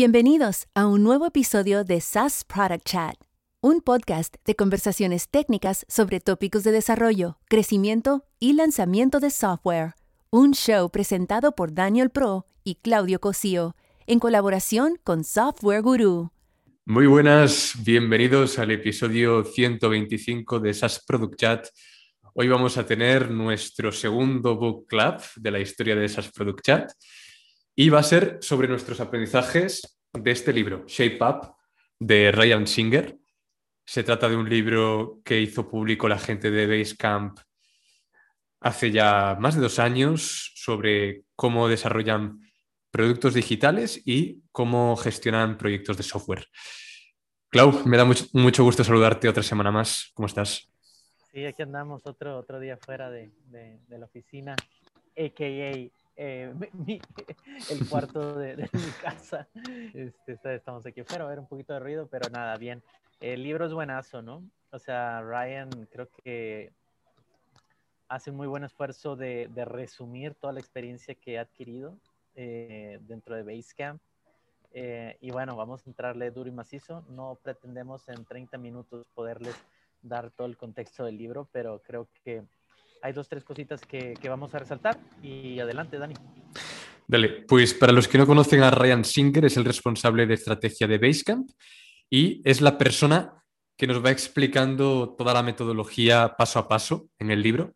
Bienvenidos a un nuevo episodio de SaaS Product Chat, un podcast de conversaciones técnicas sobre tópicos de desarrollo, crecimiento y lanzamiento de software. Un show presentado por Daniel Pro y Claudio Cosío, en colaboración con Software Guru. Muy buenas, bienvenidos al episodio 125 de SaaS Product Chat. Hoy vamos a tener nuestro segundo book club de la historia de SaaS Product Chat y va a ser sobre nuestros aprendizajes de este libro, Shape Up, de Ryan Singer. Se trata de un libro que hizo público la gente de Basecamp hace ya más de dos años sobre cómo desarrollan productos digitales y cómo gestionan proyectos de software. Clau, me da mucho, gusto saludarte otra semana más. ¿Cómo estás? Sí, aquí andamos otro, otro día fuera de, de, de la oficina, a.k.a. Eh, el cuarto de, mi casa. Este, estamos aquí afuera, a ver un poquito de ruido, pero nada, bien. El libro es buenazo, ¿no? O sea, Ryan creo que hace un muy buen esfuerzo de, resumir toda la experiencia que ha adquirido eh, dentro de Basecamp. Eh, y bueno, vamos a entrarle duro y macizo. No pretendemos en 30 minutos poderles dar todo el contexto del libro, pero creo que hay dos, tres cositas que, vamos a resaltar. Y adelante, Dani. Dale, pues para los que no conocen a Ryan Singer, es el responsable de estrategia de Basecamp y es la persona que nos va explicando toda la metodología paso a paso en el libro.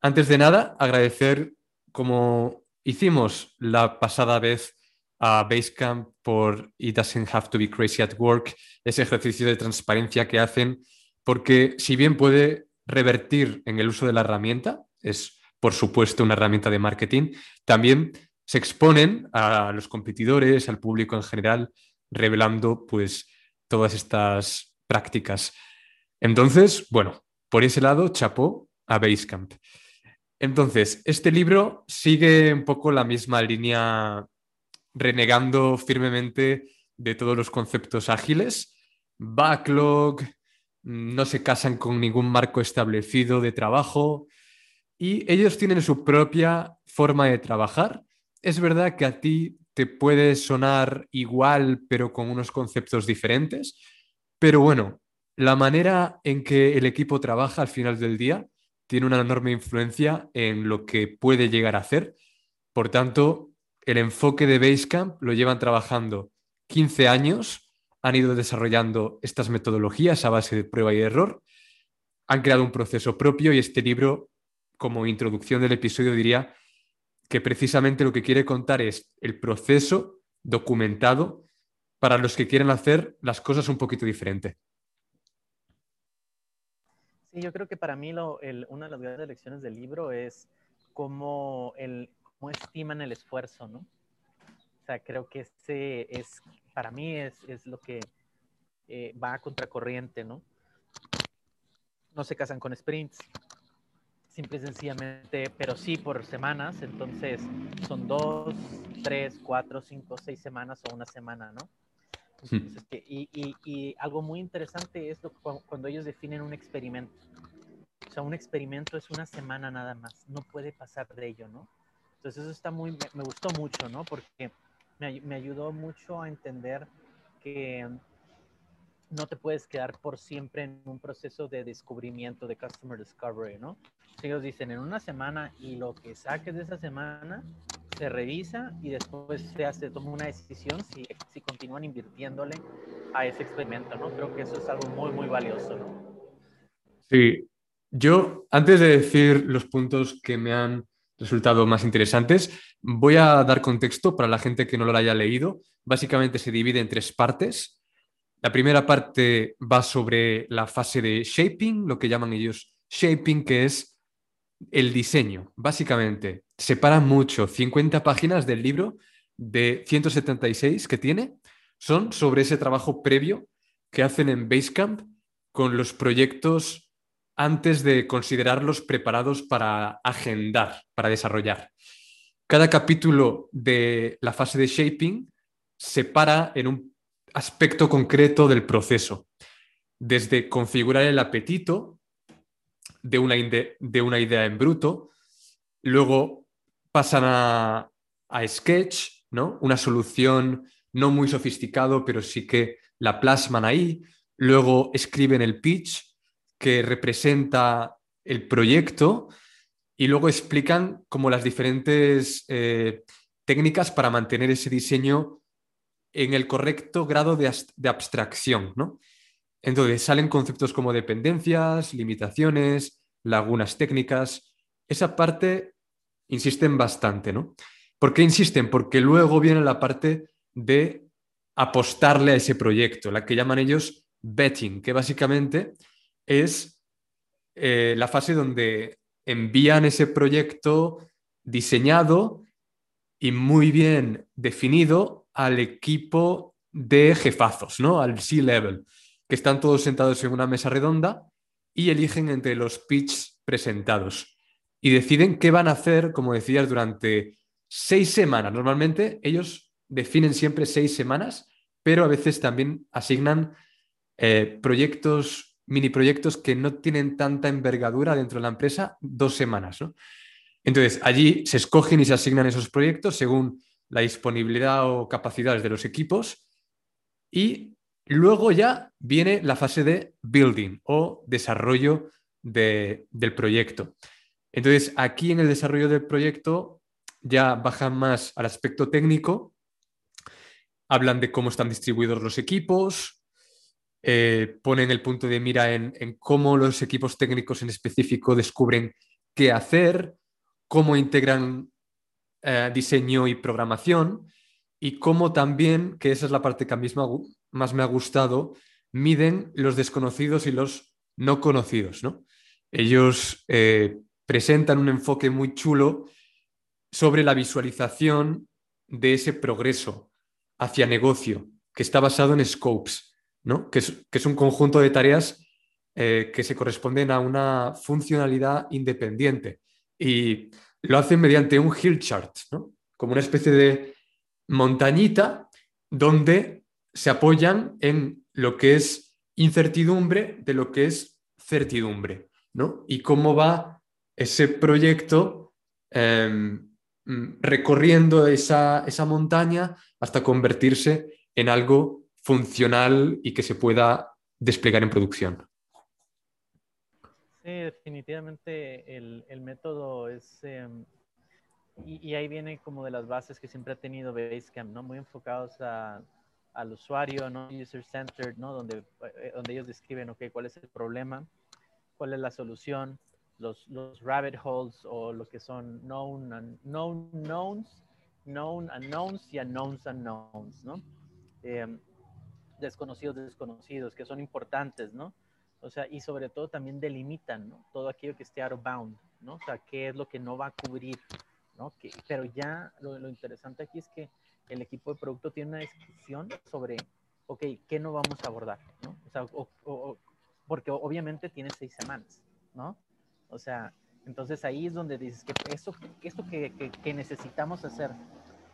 Antes de nada, agradecer, como hicimos la pasada vez a Basecamp por It Doesn't Have to Be Crazy at Work, ese ejercicio de transparencia que hacen, porque si bien puede revertir en el uso de la herramienta, es por supuesto una herramienta de marketing, también se exponen a los competidores, al público en general, revelando pues todas estas prácticas. Entonces, bueno, por ese lado, chapó a Basecamp. Entonces, este libro sigue un poco la misma línea, renegando firmemente de todos los conceptos ágiles, backlog, no se casan con ningún marco establecido de trabajo y ellos tienen su propia forma de trabajar. Es verdad que a ti te puede sonar igual, pero con unos conceptos diferentes, pero bueno, la manera en que el equipo trabaja al final del día tiene una enorme influencia en lo que puede llegar a hacer. Por tanto, el enfoque de Basecamp lo llevan trabajando 15 años han ido desarrollando estas metodologías a base de prueba y error, han creado un proceso propio y este libro, como introducción del episodio, diría que precisamente lo que quiere contar es el proceso documentado para los que quieren hacer las cosas un poquito diferente. Sí, yo creo que para mí una de las grandes lecciones del libro es cómo, cómo estiman el esfuerzo, ¿no? O sea, creo que ese es para mí es, lo que eh, va a contracorriente, ¿no? No se casan con sprints, simple y sencillamente, pero sí por semanas, entonces son dos, tres, cuatro, cinco, seis semanas o una semana, ¿no? y, algo muy interesante es cuando ellos definen un experimento. O sea, un experimento es una semana nada más, no puede pasar de ello, ¿no? Entonces eso está muy, me gustó mucho, ¿no? Porque me, ayudó mucho a entender que no te puedes quedar por siempre en un proceso de descubrimiento, de customer discovery, ¿no? ellos dicen en una semana y lo que saques de esa semana se revisa y después se hace, toma una decisión si, si continúan invirtiéndole a ese experimento, ¿no? Creo que eso es algo muy, muy valioso, ¿no? Sí, yo antes de decir los puntos que me han resultado más interesantes. Voy a dar contexto para la gente que no lo haya leído. Básicamente se divide en tres partes. La primera parte va sobre la fase de shaping, lo que llaman ellos shaping, que es el diseño. Básicamente, separa mucho. 50 páginas del libro de 176 que tiene son sobre ese trabajo previo que hacen en Basecamp con los proyectos antes de considerarlos preparados para agendar, para desarrollar. Cada capítulo de la fase de shaping se para en un aspecto concreto del proceso, desde configurar el apetito de una, de una idea en bruto, luego pasan a, a sketch, ¿no? una solución no muy sofisticado, pero sí que la plasman ahí. Luego escriben el pitch que representa el proyecto y luego explican como las diferentes eh, técnicas para mantener ese diseño en el correcto grado de, de abstracción, ¿no? Entonces salen conceptos como dependencias, limitaciones, lagunas técnicas. Esa parte insisten bastante, ¿no? ¿Por qué insisten? Porque luego viene la parte de apostarle a ese proyecto, la que llaman ellos betting, que básicamente es eh, la fase donde envían ese proyecto diseñado y muy bien definido al equipo de jefazos, ¿no? Al C-level, que están todos sentados en una mesa redonda y eligen entre los pitch presentados y deciden qué van a hacer, como decías, durante seis semanas. Normalmente ellos definen siempre seis semanas, pero a veces también asignan eh, proyectos, mini proyectos que no tienen tanta envergadura dentro de la empresa, dos semanas. Entonces, allí se escogen y se asignan esos proyectos según la disponibilidad o capacidades de los equipos y luego ya viene la fase de building o desarrollo del proyecto. Entonces, aquí en el desarrollo del proyecto ya bajan más al aspecto técnico, hablan de cómo están distribuidos los equipos, eh, ponen el punto de mira en, cómo los equipos técnicos en específico descubren qué hacer, cómo integran eh, diseño y programación y cómo también, que esa es la parte que a mí más me ha gustado, miden los desconocidos y los no conocidos. Ellos eh, presentan un enfoque muy chulo sobre la visualización de ese progreso hacia negocio, que está basado en scopes, ¿no? que, es, un conjunto de tareas eh, que se corresponden a una funcionalidad independiente. Y lo hacen mediante un hill chart, como una especie de montañita donde se apoyan en lo que es incertidumbre de lo que es certidumbre, ¿no? Y cómo va ese proyecto em, recorriendo esa, montaña hasta convertirse en algo funcional y que se pueda desplegar en producción. Sí, definitivamente el, método es, em, y, ahí viene como de las bases que siempre ha tenido Basecamp, ¿no? Muy enfocados al usuario, ¿no? User-centered, ¿no? Donde, eh, donde ellos describen, ok, cuál es el problema, cuál es la solución, los, los rabbit holes o lo que son known, known knowns, known unknowns y unknowns unknowns, ¿no? Em, desconocidos desconocidos, que son importantes, ¿no? O sea, y sobre todo también delimitan, ¿no? Todo aquello que esté out of bound, ¿no? O sea, qué es lo que no va a cubrir, ¿no? Que, pero ya lo, lo interesante aquí es que el equipo de producto tiene una descripción sobre, ok, ¿qué no vamos a abordar, ¿no? O sea, porque obviamente tiene seis semanas, ¿no? O sea, entonces ahí es donde dices que eso, esto que, que, necesitamos hacer,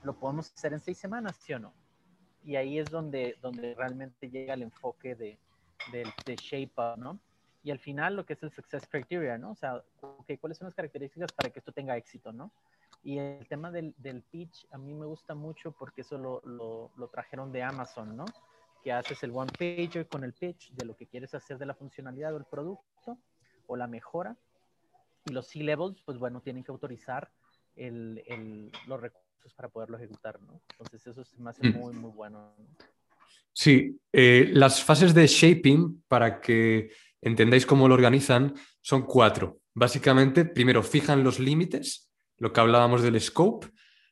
lo podemos hacer en seis semanas, ¿sí o no? Y ahí es donde, donde realmente llega el enfoque de, de, Shape Up, ¿no? Y al final lo que es el Success Criteria, ¿no? O sea, okay, ¿cuáles son las características para que esto tenga éxito, ¿no? Y el tema del, del pitch a mí me gusta mucho porque eso lo, lo, lo trajeron de Amazon, ¿no? Que haces el one pager con el pitch de lo que quieres hacer de la funcionalidad o el producto o la mejora y los C-levels, pues bueno, tienen que autorizar el, el, los recursos para poderlo ejecutar, ¿no? Entonces eso es más mm. muy, muy bueno. Sí, eh, las fases de shaping, para que entendáis cómo lo organizan, son cuatro. Básicamente, primero fijan los límites, lo que hablábamos del scope,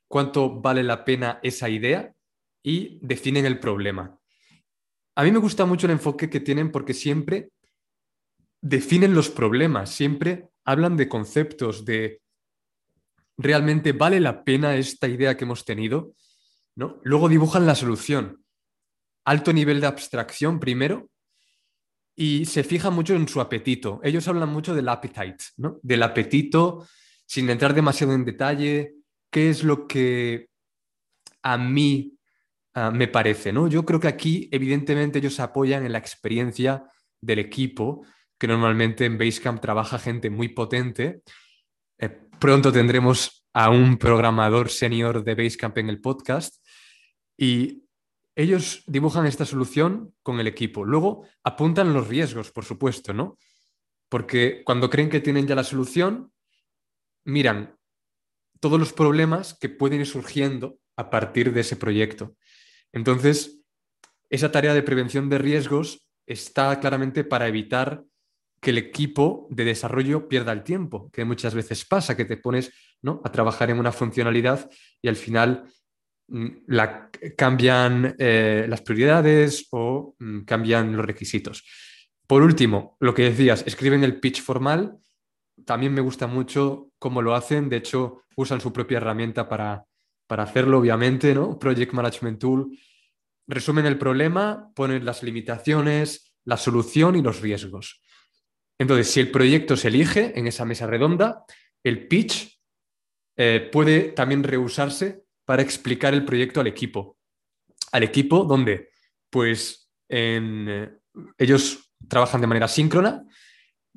cuánto vale la pena esa idea y definen el problema. A mí me gusta mucho el enfoque que tienen porque siempre definen los problemas, siempre hablan de conceptos, de realmente vale la pena esta idea que hemos tenido, ¿no? Luego dibujan la solución. Alto nivel de abstracción primero y se fijan mucho en su apetito. Ellos hablan mucho del appetite, ¿no? Del apetito, sin entrar demasiado en detalle, qué es lo que a mí ah, me parece, ¿no? Yo creo que aquí, evidentemente, ellos apoyan en la experiencia del equipo que normalmente en Basecamp trabaja gente muy potente. Eh, pronto tendremos a un programador senior de Basecamp en el podcast y ellos dibujan esta solución con el equipo. Luego apuntan los riesgos, por supuesto, ¿no? Porque cuando creen que tienen ya la solución, miran todos los problemas que pueden ir surgiendo a partir de ese proyecto. Entonces, esa tarea de prevención de riesgos está claramente para evitar que el equipo de desarrollo pierda el tiempo, que muchas veces pasa, que te pones ¿no? a trabajar en una funcionalidad y al final mm, la, cambian eh, las prioridades o mm, cambian los requisitos. Por último, lo que decías, escriben el pitch formal. También me gusta mucho cómo lo hacen. De hecho, usan su propia herramienta para, para hacerlo, obviamente, ¿no? Project Management Tool. Resumen el problema, ponen las limitaciones, la solución y los riesgos. Entonces, si el proyecto se elige en esa mesa redonda, el pitch eh, puede también reusarse para explicar el proyecto al equipo. Al equipo donde, pues, eh, ellos trabajan de manera síncrona,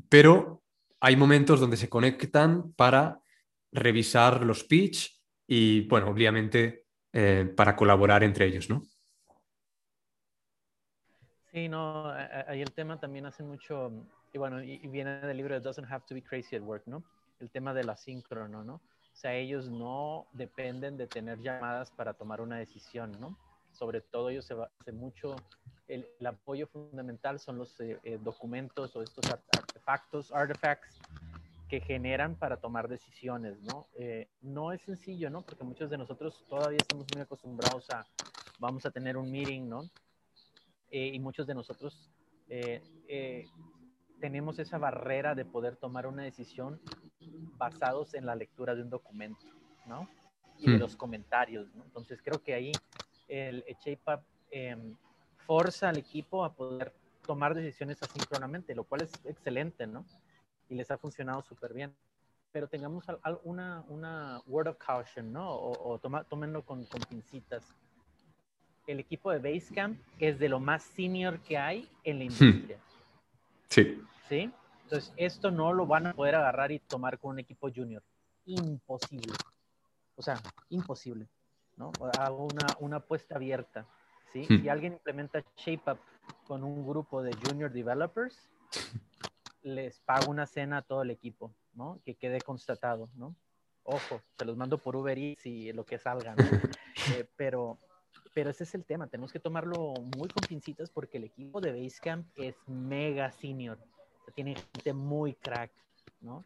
pero hay momentos donde se conectan para revisar los pitch y, bueno, obviamente eh, para colaborar entre ellos, ¿no? Sí, no, ahí el tema también hace mucho y bueno, y, viene del libro de Doesn't Have to Be Crazy at Work, ¿no? El tema del asíncrono, ¿no? O sea, ellos no dependen de tener llamadas para tomar una decisión, ¿no? Sobre todo ellos se hace mucho, el, apoyo fundamental son los eh, eh, documentos o estos artefactos, artifacts que generan para tomar decisiones, ¿no? Eh, no es sencillo, ¿no? Porque muchos de nosotros todavía estamos muy acostumbrados a, vamos a tener un meeting, ¿no? Y muchos de nosotros tenemos esa barrera de poder tomar una decisión basados en la lectura de un documento, ¿no? Y de hmm. los comentarios, ¿no? Entonces creo que ahí el ShapeUp em, forza al equipo a poder tomar decisiones asíncronamente, lo cual es excelente, ¿no? Y les ha funcionado súper bien. Pero tengamos una, una word of caution, ¿no? O, toma, tómenlo con, con pincitas. El equipo de Basecamp es de lo más senior que hay en la hmm. industria. Sí. ¿sí? Entonces, esto no lo van a poder agarrar y tomar con un equipo junior. Imposible. O sea, imposible, ¿no? Hago una, una apuesta abierta, ¿sí? Hmm. Si alguien implementa ShapeUp con un grupo de junior developers, les pago una cena a todo el equipo, ¿no? Que quede constatado, ¿no? Ojo, se los mando por Uber Eats y lo que salga, ¿no? Eh, pero, pero ese es el tema, tenemos que tomarlo muy con pincitas porque el equipo de Basecamp es mega senior tiene gente muy crack, ¿no?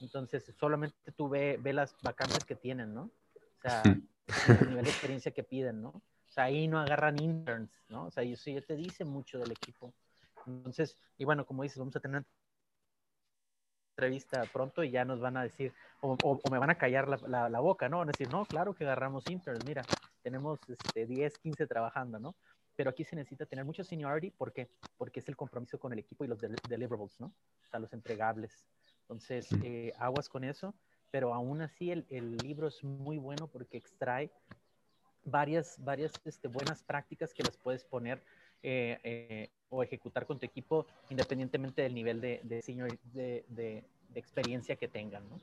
Entonces, solamente tú ve, ve las vacantes que tienen, ¿no? O sea, el nivel de experiencia que piden, ¿no? O sea, ahí no agarran interns, ¿no? O sea, eso ya te dice mucho del equipo. Entonces, y bueno, como dices, vamos a tener entrevista pronto y ya nos van a decir, o, me van a callar la, la, boca, ¿no? Van a decir, no, claro que agarramos interns, mira, tenemos este, 10, 15 trabajando, ¿no? pero aquí se necesita tener mucho seniority porque porque es el compromiso con el equipo y los deliverables, ¿no? O sea, los entregables. Entonces, eh, aguas con eso, pero aún así el, el, libro es muy bueno porque extrae varias, varias este, buenas prácticas que las puedes poner eh, eh, o ejecutar con tu equipo independientemente del nivel de, de, senior, de, de, experiencia que tengan, ¿no?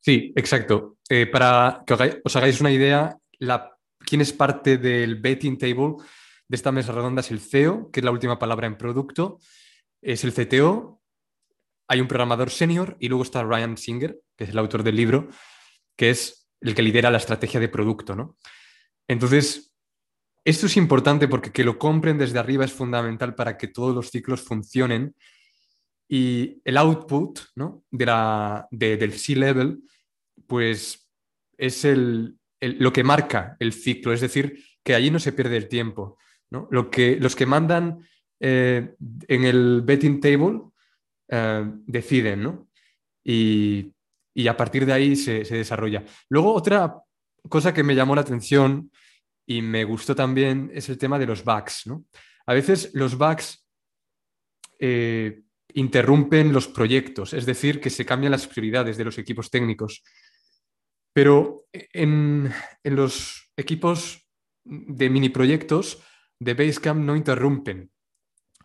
Sí, exacto. para que os hagáis una idea, la, quién es parte del betting table de esta mesa redonda es el CEO, que es la última palabra en producto, es el CTO, hay un programador senior y luego está Ryan Singer, que es el autor del libro, que es el que lidera la estrategia de producto. ¿no? Entonces, esto es importante porque que lo compren desde arriba es fundamental para que todos los ciclos funcionen y el output ¿no? de la, del C-Level, pues es el, lo que marca el ciclo, es decir, que allí no se pierde el tiempo. Lo que, los que mandan eh, en el betting table eh, deciden, ¿no? Y, a partir de ahí se, desarrolla. Luego, otra cosa que me llamó la atención y me gustó también es el tema de los bugs, ¿no? A veces los bugs eh, interrumpen los proyectos, es decir, que se cambian las prioridades de los equipos técnicos. Pero en, en los equipos de mini proyectos, de Basecamp no interrumpen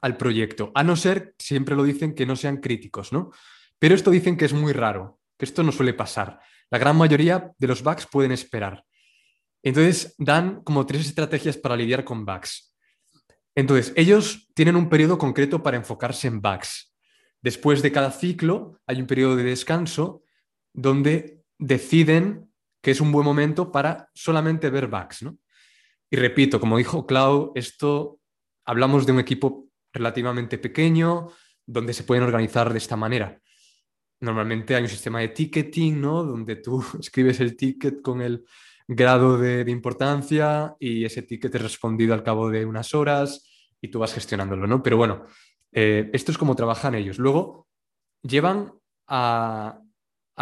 al proyecto, a no ser, siempre lo dicen, que no sean críticos, ¿no? Pero esto dicen que es muy raro, que esto no suele pasar. La gran mayoría de los bugs pueden esperar. Entonces dan como tres estrategias para lidiar con bugs. Entonces, ellos tienen un periodo concreto para enfocarse en bugs. Después de cada ciclo hay un periodo de descanso donde deciden que es un buen momento para solamente ver bugs. Y repito, como dijo Clau, esto hablamos de un equipo relativamente pequeño donde se pueden organizar de esta manera. Normalmente hay un sistema de ticketing, ¿no? Donde tú escribes el ticket con el grado de, importancia y ese ticket es respondido al cabo de unas horas y tú vas gestionándolo, ¿no? Pero bueno, eh, esto es como trabajan ellos. Luego llevan a,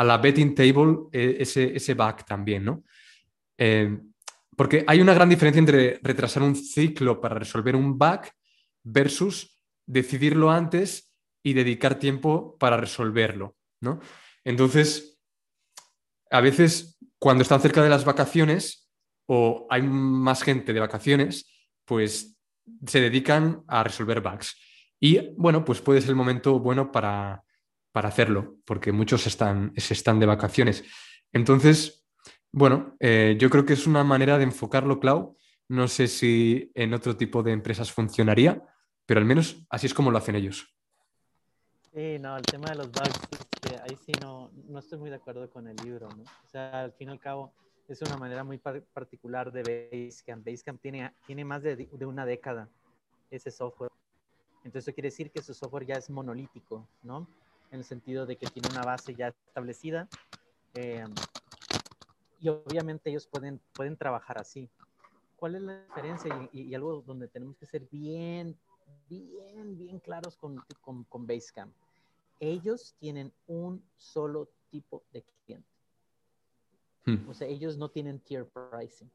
la betting table eh, ese, ese bug también, ¿no? Eh, porque hay una gran diferencia entre retrasar un ciclo para resolver un bug versus decidirlo antes y dedicar tiempo para resolverlo, ¿no? Entonces, a veces cuando están cerca de las vacaciones o hay más gente de vacaciones, pues se dedican a resolver bugs. Y bueno, pues puede ser el momento bueno para, hacerlo, porque muchos están, están de vacaciones. Entonces, bueno, eh, yo creo que es una manera de enfocarlo, Clau. No sé si en otro tipo de empresas funcionaría, pero al menos así es como lo hacen ellos. Sí, no, el tema de los bugs, este, ahí sí no, no estoy muy de acuerdo con el libro. O sea, al fin y al cabo es una manera muy particular de Basecamp. Basecamp tiene, tiene más de, de, una década ese software. Entonces eso quiere decir que su software ya es monolítico, ¿no? En el sentido de que tiene una base ya establecida. Eh, y obviamente ellos pueden, pueden trabajar así. ¿Cuál es la diferencia? Y, y, algo donde tenemos que ser bien, bien, bien claros con, con, con Basecamp ellos tienen un solo tipo de cliente. Hmm. O sea, ellos no tienen tier pricing,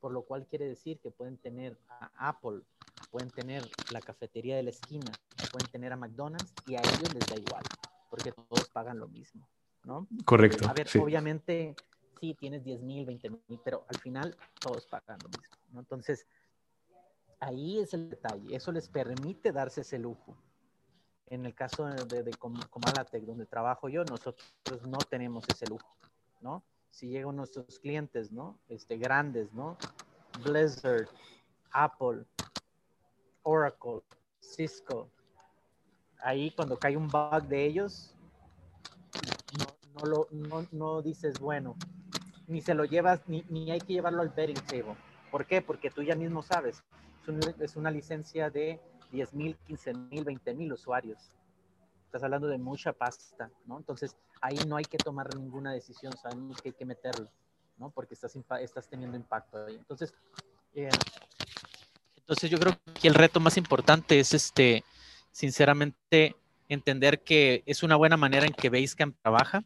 por lo cual quiere decir que pueden tener a Apple, pueden tener la cafetería de la esquina, pueden tener a McDonald's y a ellos les da igual, porque todos pagan lo mismo, ¿no? Correcto. A ver, obviamente, sí, tienes 10 mil, 20 mil, pero al final todos pagan lo mismo, ¿no? Entonces, ahí es el detalle, eso les permite darse ese lujo en el caso de, de, Comalatec, donde trabajo yo, nosotros no tenemos ese lujo, ¿no? Si llegan nuestros clientes, ¿no? Este, grandes, ¿no? Blizzard, Apple, Oracle, Cisco. Ahí cuando cae un bug de ellos, no, no, lo, no, no dices, bueno, ni se lo llevas, ni, ni, hay que llevarlo al betting table. ¿Por qué? Porque tú ya mismo sabes. es una licencia de 10 mil, 15 mil, 20 mil usuarios. Estás hablando de mucha pasta, ¿no? Entonces, ahí no hay que tomar ninguna decisión, sabemos que hay que meterlo, ¿no? Porque estás, estás teniendo impacto ahí. Entonces, eh, entonces yo creo que el reto más importante es, este, sinceramente, entender que es una buena manera en que Basecamp trabaja,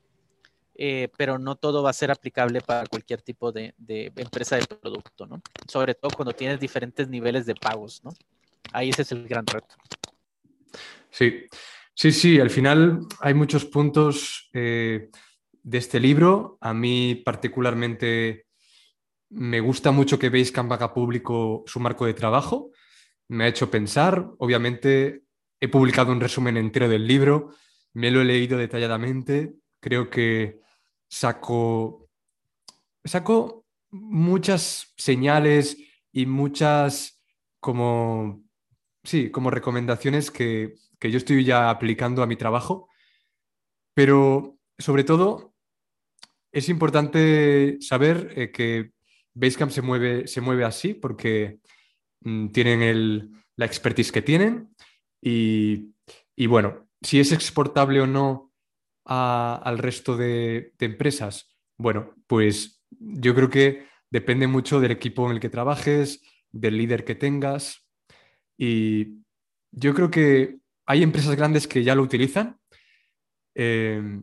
eh, pero no todo va a ser aplicable para cualquier tipo de, de, empresa de producto, ¿no? Sobre todo cuando tienes diferentes niveles de pagos, ¿no? ahí ese es el gran reto. Sí, sí, sí, al final hay muchos puntos eh, de este libro. A mí particularmente me gusta mucho que Basecamp haga público su marco de trabajo. Me ha hecho pensar, obviamente he publicado un resumen entero del libro, me lo he leído detalladamente, creo que saco, saco muchas señales y muchas como sí, como recomendaciones que, yo estoy ya aplicando a mi trabajo, pero sobre todo es importante saber eh, que Basecamp se mueve, se mueve así porque mm, tienen la expertise que tienen y, bueno, si es exportable o no al resto de, empresas, bueno, pues yo creo que depende mucho del equipo en el que trabajes, del líder que tengas, y yo creo que hay empresas grandes que ya lo utilizan. Eh,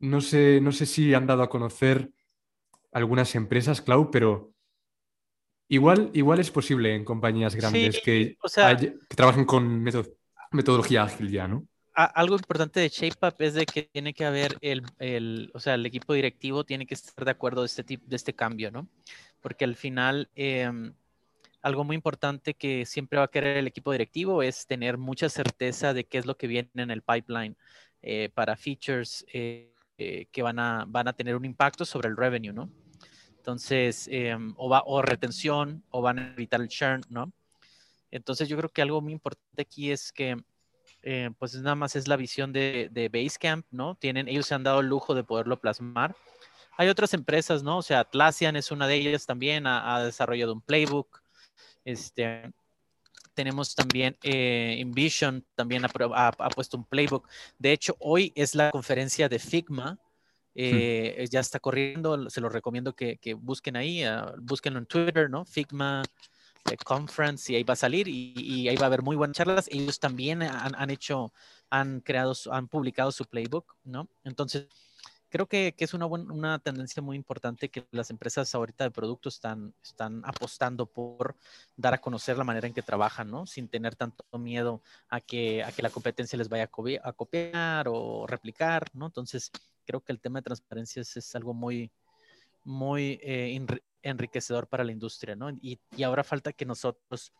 no, sé, no sé si han dado a conocer algunas empresas, Clau, pero igual, igual es posible en compañías grandes que, trabajen con metodología ágil ya, ¿no? algo importante de ShapeUp es de que tiene que haber el, o sea, el equipo directivo tiene que estar de acuerdo de este, tipo, de este cambio, ¿no? Porque al final, em, algo muy importante que siempre va a querer el equipo directivo es tener mucha certeza de qué es lo que viene en el pipeline eh, para features eh, eh, que van a, van a tener un impacto sobre el revenue, ¿no? Entonces, em, o, va, o retención, o van a evitar el churn, ¿no? Entonces, yo creo que algo muy importante aquí es que, eh, pues nada más es la visión de, Basecamp, ¿no? Tienen, ellos se han dado el lujo de poderlo plasmar. Hay otras empresas, ¿no? O sea, Atlassian es una de ellas también, ha, desarrollado un playbook. Este, tenemos también eh, InVision, también ha, puesto un playbook. De hecho, hoy es la conferencia de Figma. Eh, ya está corriendo, se lo recomiendo que, busquen ahí, uh, búsquenlo en Twitter, ¿no? Figma eh, Conference y ahí va a salir y, ahí va a haber muy buenas charlas. Ellos también han, han hecho, han creado, han publicado su playbook, ¿no? Entonces, creo que, es una, una tendencia muy importante que las empresas ahorita de productos están, están apostando por dar a conocer la manera en que trabajan, ¿no? Sin tener tanto miedo a que, a que la competencia les vaya a, copiar o replicar, ¿no? Entonces, creo que el tema de transparencia es, algo muy, muy eh, enriquecedor para la industria, ¿no? Y, ahora falta que nosotros,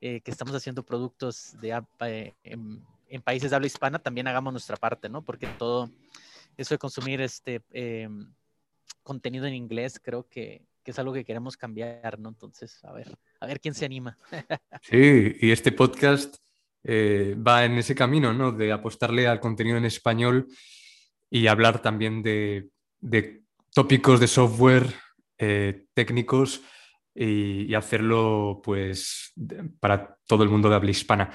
eh, que estamos haciendo productos de, eh, en, en países de habla hispana, también hagamos nuestra parte, ¿no? Porque todo eso de consumir este em, contenido en inglés, creo que, es algo que queremos cambiar, ¿no? Entonces, a ver, a ver quién se anima. Sí, y este podcast eh, va en ese camino, ¿no? De apostarle al contenido en español y hablar también de, tópicos de software eh, técnicos y, hacerlo, pues, para todo el mundo de habla hispana.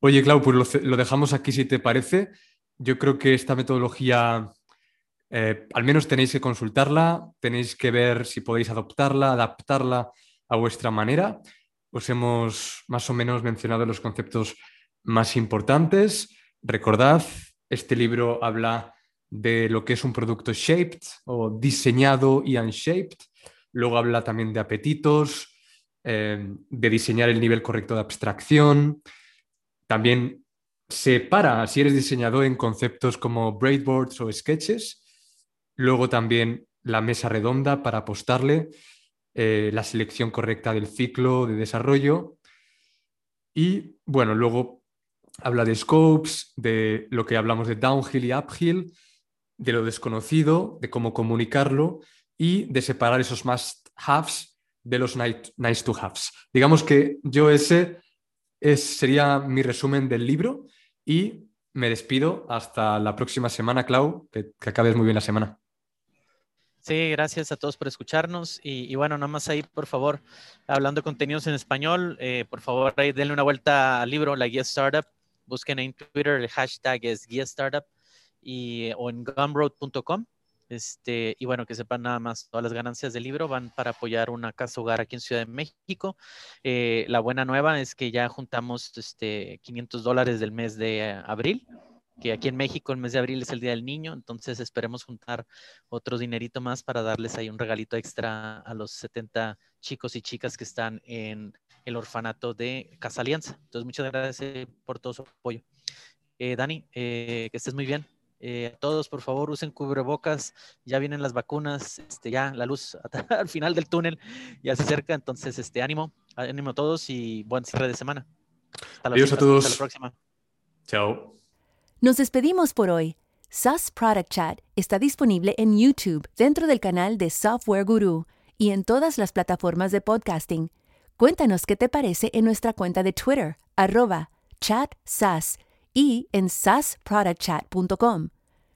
Oye, Clau, pues lo dejamos aquí si te parece. Yo creo que esta metodología eh, al menos tenéis que consultarla, tenéis que ver si podéis adoptarla, adaptarla a vuestra manera. Os hemos más o menos mencionado los conceptos más importantes. Recordad, este libro habla de lo que es un producto shaped o diseñado y unshaped. Luego habla también de apetitos, eh, de diseñar el nivel correcto de abstracción. También separa, si eres diseñador, en conceptos como breadboards o sketches Luego también la mesa redonda para apostarle, eh, la selección correcta del ciclo de desarrollo. Y bueno, luego habla de scopes, de lo que hablamos de downhill y uphill, de lo desconocido, de cómo comunicarlo y de separar esos must haves de los nice to haves. Digamos que yo ese sería mi resumen del libro y me despido hasta la próxima semana, Clau, que acabes muy bien la semana. Sí, gracias a todos por escucharnos. Y, bueno, nada más ahí, por favor, hablando de contenidos en español, eh, por favor, ahí denle una vuelta al libro, La Guía Startup. Busquen en Twitter, el hashtag es Guía Startup y, o en gumroad.com. Este, y bueno, que sepan nada más, todas las ganancias del libro van para apoyar una casa hogar aquí en Ciudad de México. Eh, la buena nueva es que ya juntamos este, 500 dólares del mes de abril que aquí en México el mes de abril es el Día del Niño, entonces esperemos juntar otro dinerito más para darles ahí un regalito extra a los 70 chicos y chicas que están en el orfanato de Casa Alianza. Entonces, muchas gracias por todo su apoyo. Eh, Dani, eh, que estés muy bien. Eh, todos, por favor, usen cubrebocas. Ya vienen las vacunas. Este, ya la luz al final del túnel ya se acerca. Entonces, este, ánimo, ánimo a todos y buen cierre de semana. Adiós a todos. Hasta la próxima. Chao. Nos despedimos por hoy. SAS Product Chat está disponible en YouTube dentro del canal de Software Guru y en todas las plataformas de podcasting. Cuéntanos qué te parece en nuestra cuenta de Twitter, arroba chatsas y en sasproductchat.com.